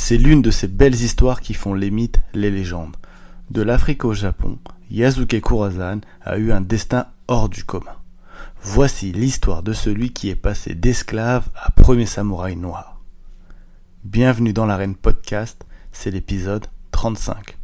C'est l'une de ces belles histoires qui font les mythes, les légendes. De l'Afrique au Japon, Yasuke Kurazan a eu un destin hors du commun. Voici l'histoire de celui qui est passé d'esclave à premier samouraï noir. Bienvenue dans l'arène podcast, c'est l'épisode 35.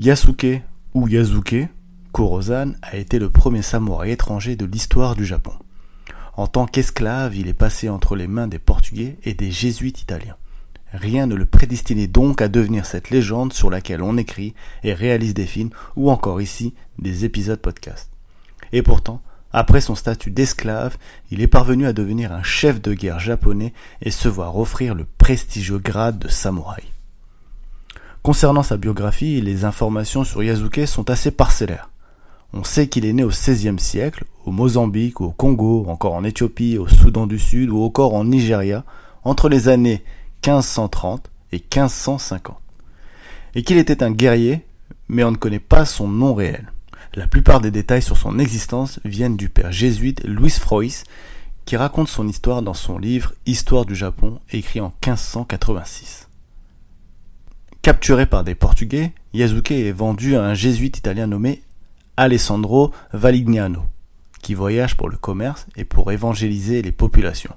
Yasuke ou Yasuke Kurozan a été le premier samouraï étranger de l'histoire du Japon. En tant qu'esclave, il est passé entre les mains des Portugais et des Jésuites italiens. Rien ne le prédestinait donc à devenir cette légende sur laquelle on écrit et réalise des films ou encore ici des épisodes podcast. Et pourtant, après son statut d'esclave, il est parvenu à devenir un chef de guerre japonais et se voir offrir le prestigieux grade de samouraï. Concernant sa biographie, les informations sur Yasuke sont assez parcellaires. On sait qu'il est né au XVIe siècle, au Mozambique, au Congo, encore en Éthiopie, au Soudan du Sud ou encore en Nigeria, entre les années 1530 et 1550. Et qu'il était un guerrier, mais on ne connaît pas son nom réel. La plupart des détails sur son existence viennent du père jésuite Louis Frois, qui raconte son histoire dans son livre Histoire du Japon, écrit en 1586. Capturé par des Portugais, Yasuke est vendu à un jésuite italien nommé Alessandro Valignano, qui voyage pour le commerce et pour évangéliser les populations.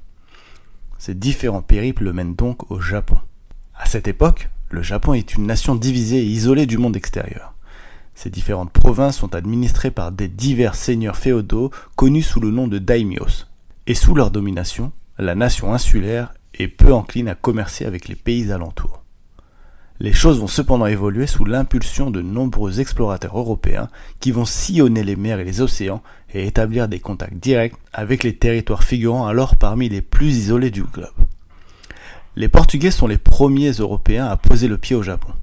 Ces différents périples le mènent donc au Japon. À cette époque, le Japon est une nation divisée et isolée du monde extérieur. Ces différentes provinces sont administrées par des divers seigneurs féodaux connus sous le nom de daimyos. Et sous leur domination, la nation insulaire est peu encline à commercer avec les pays alentours. Les choses vont cependant évoluer sous l'impulsion de nombreux explorateurs européens qui vont sillonner les mers et les océans et établir des contacts directs avec les territoires figurant alors parmi les plus isolés du globe. Les Portugais sont les premiers Européens à poser le pied au Japon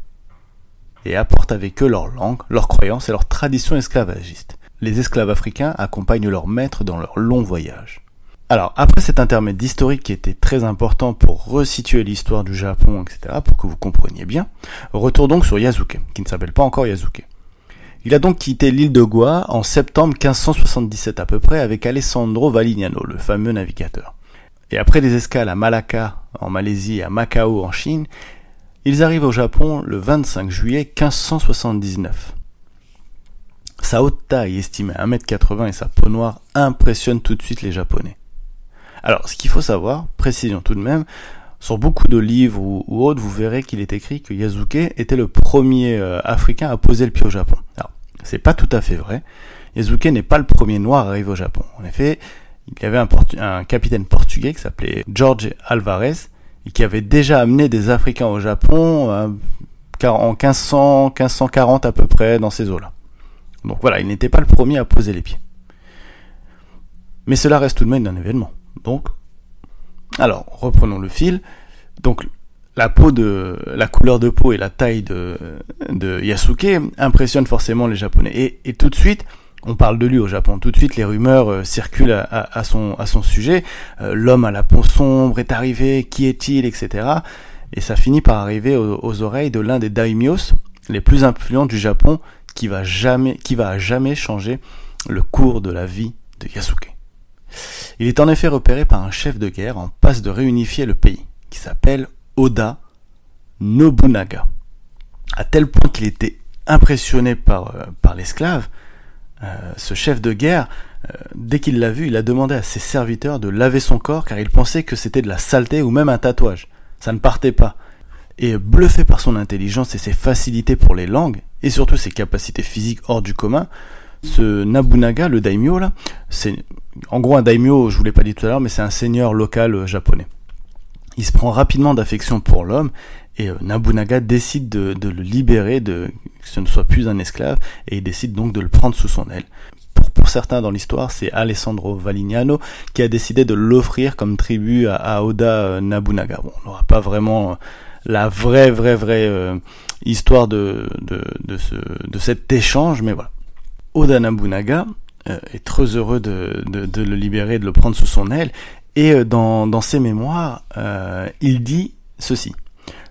et apportent avec eux leur langue, leurs croyances et leurs traditions esclavagistes. Les esclaves africains accompagnent leurs maîtres dans leur long voyage. Alors, après cet intermède d'historique qui était très important pour resituer l'histoire du Japon, etc., pour que vous compreniez bien, retour donc sur Yasuke, qui ne s'appelle pas encore Yasuke. Il a donc quitté l'île de Goa en septembre 1577 à peu près avec Alessandro Valignano, le fameux navigateur. Et après des escales à Malacca en Malaisie et à Macao en Chine, ils arrivent au Japon le 25 juillet 1579. Sa haute taille estimée à 1m80 et sa peau noire impressionnent tout de suite les Japonais. Alors, ce qu'il faut savoir, précision tout de même, sur beaucoup de livres ou, autres, vous verrez qu'il est écrit que Yasuke était le premier euh, Africain à poser le pied au Japon. Alors, c'est pas tout à fait vrai. Yasuke n'est pas le premier noir à arriver au Japon. En effet, il y avait un, capitaine portugais qui s'appelait George Alvarez et qui avait déjà amené des Africains au Japon euh, en 1500, 1540 à peu près dans ces eaux-là. Donc voilà, il n'était pas le premier à poser les pieds. Mais cela reste tout de même un événement. Alors, reprenons le fil. Donc, la peau de, la couleur de peau et la taille de, Yasuke impressionnent forcément les Japonais. Et, tout de suite, on parle de lui au Japon. Tout de suite, les rumeurs euh, circulent à, son, sujet. Euh, l'homme à la peau sombre est arrivé, qui est-il, etc. Et ça finit par arriver aux, oreilles de l'un des daimyos les plus influents du Japon, qui va qui va jamais changer le cours de la vie de Yasuke. Il est en effet repéré par un chef de guerre en passe de réunifier le pays, qui s'appelle Oda Nobunaga. À tel point qu'il était impressionné par, euh, l'esclave, euh, ce chef de guerre, euh, dès qu'il l'a vu, il a demandé à ses serviteurs de laver son corps car il pensait que c'était de la saleté ou même un tatouage. Ça ne partait pas. Et bluffé par son intelligence et ses facilités pour les langues, et surtout ses capacités physiques hors du commun, ce Nabunaga, le daimyo là, c'est en gros un daimyo, je vous l'ai pas dit tout à l'heure, mais c'est un seigneur local euh, japonais. Il se prend rapidement d'affection pour l'homme et euh, Nabunaga décide de, le libérer, de que ce ne soit plus un esclave, et il décide donc de le prendre sous son aile. Pour, pour certains dans l'histoire, c'est Alessandro Valignano qui a décidé de l'offrir comme tribu à, Oda euh, Nabunaga. Bon, on n'aura pas vraiment la vraie, vraie, vraie histoire de, de, de, ce, de cet échange, mais voilà. Oda Nabunaga euh, est très heureux de, le libérer, de le prendre sous son aile, et euh, dans, ses mémoires, euh, il dit ceci.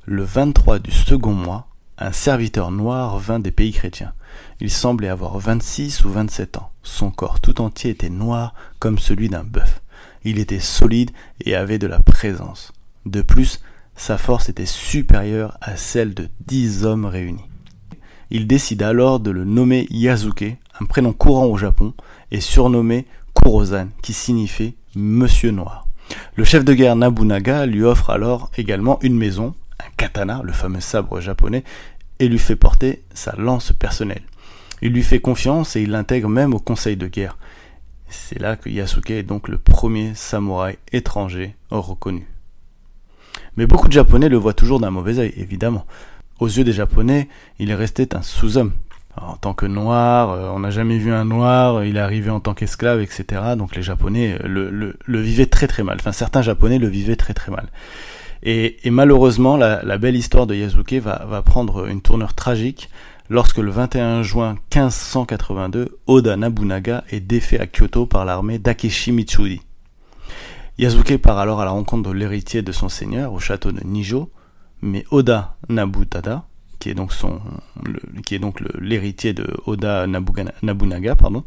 Le 23 du second mois, un serviteur noir vint des pays chrétiens. Il semblait avoir 26 ou 27 ans. Son corps tout entier était noir comme celui d'un bœuf. Il était solide et avait de la présence. De plus, sa force était supérieure à celle de dix hommes réunis. Il décida alors de le nommer Yasuke, un prénom courant au Japon, et surnommé Kurozan, qui signifie Monsieur Noir. Le chef de guerre Nabunaga lui offre alors également une maison, un katana, le fameux sabre japonais, et lui fait porter sa lance personnelle. Il lui fait confiance et il l'intègre même au conseil de guerre. C'est là que Yasuke est donc le premier samouraï étranger reconnu. Mais beaucoup de Japonais le voient toujours d'un mauvais œil, évidemment. Aux yeux des Japonais, il est resté un sous-homme. En tant que noir, euh, on n'a jamais vu un noir, il est arrivé en tant qu'esclave, etc. Donc les Japonais euh, le, vivaient très très mal. Enfin, certains Japonais le vivaient très très mal. Et, malheureusement, la, belle histoire de Yasuke va, va prendre une tournure tragique lorsque le 21 juin 1582, Oda Nabunaga est défait à Kyoto par l'armée d'Akeshi Mitsuri. Yasuke part alors à la rencontre de l'héritier de son seigneur au château de Nijo, mais Oda Nabutada, qui est donc l'héritier de Oda Nabunaga, pardon,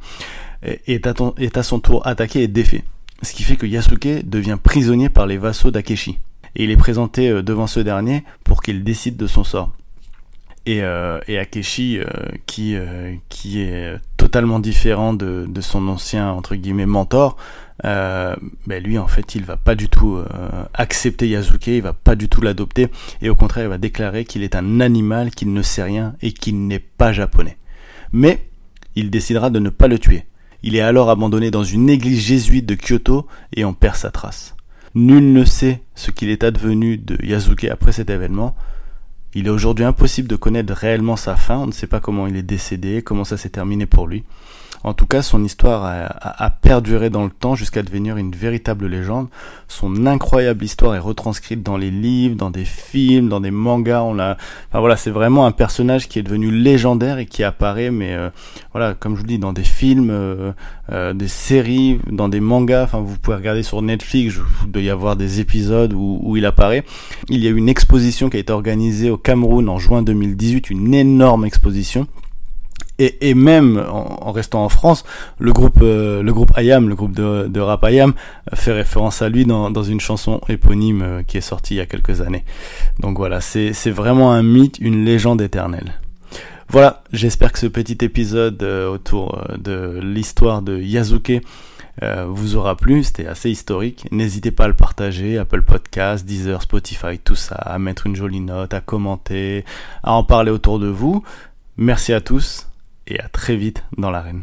est à, est à, son tour attaqué et défait. Ce qui fait que Yasuke devient prisonnier par les vassaux d'Akeshi. Et il est présenté euh, devant ce dernier pour qu'il décide de son sort. Et, euh, Akeshi, euh, qui, qui est totalement différent de, de, son ancien entre guillemets mentor, euh, ben lui en fait il va pas du tout euh, accepter Yasuke, il va pas du tout l'adopter et au contraire il va déclarer qu'il est un animal, qu'il ne sait rien et qu'il n'est pas japonais. Mais il décidera de ne pas le tuer. Il est alors abandonné dans une église jésuite de Kyoto et on perd sa trace. Nul ne sait ce qu'il est advenu de Yasuke après cet événement. Il est aujourd'hui impossible de connaître réellement sa fin, on ne sait pas comment il est décédé, comment ça s'est terminé pour lui. En tout cas, son histoire a, perduré dans le temps jusqu'à devenir une véritable légende. Son incroyable histoire est retranscrite dans les livres, dans des films, dans des mangas. On l'a, enfin voilà, c'est vraiment un personnage qui est devenu légendaire et qui apparaît, mais euh, voilà, comme je vous dis, dans des films, euh, euh, des séries, dans des mangas. Enfin, vous pouvez regarder sur Netflix. Il doit y avoir des épisodes où, où il apparaît. Il y a eu une exposition qui a été organisée au Cameroun en juin 2018, une énorme exposition et, et même en, restant en France, le groupe euh, le groupe IAM, le groupe de, de rap IAM, fait référence à lui dans, dans une chanson éponyme euh, qui est sortie il y a quelques années. Donc voilà, c'est vraiment un mythe, une légende éternelle. Voilà, j'espère que ce petit épisode euh, autour de l'histoire de Yasuke vous aura plu, c'était assez historique. N'hésitez pas à le partager, Apple Podcast, Deezer, Spotify, tout ça, à mettre une jolie note, à commenter, à en parler autour de vous. Merci à tous et à très vite dans l'arène.